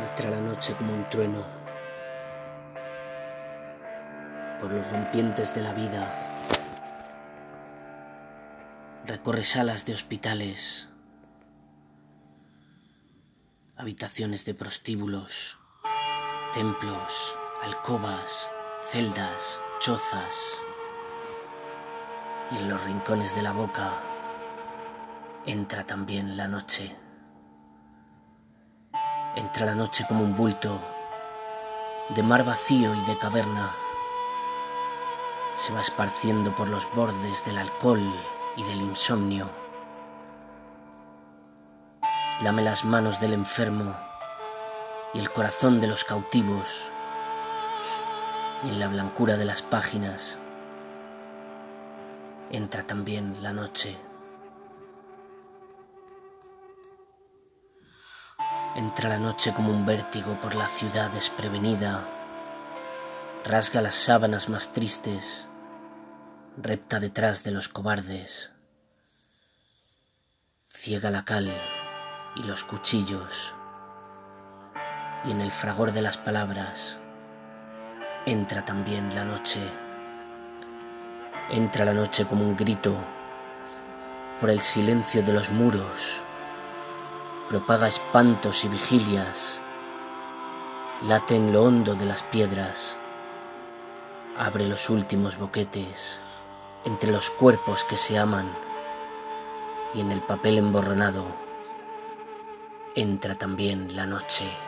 Entra la noche como un trueno por los rompientes de la vida. Recorre salas de hospitales, habitaciones de prostíbulos, templos, alcobas, celdas, chozas. Y en los rincones de la boca entra también la noche. Entra la noche como un bulto de mar vacío y de caverna. Se va esparciendo por los bordes del alcohol y del insomnio. Lame las manos del enfermo y el corazón de los cautivos. Y en la blancura de las páginas entra también la noche. Entra la noche como un vértigo por la ciudad desprevenida, rasga las sábanas más tristes, repta detrás de los cobardes, ciega la cal y los cuchillos, y en el fragor de las palabras entra también la noche. Entra la noche como un grito por el silencio de los muros propaga espantos y vigilias, late en lo hondo de las piedras, abre los últimos boquetes entre los cuerpos que se aman y en el papel emborronado entra también la noche.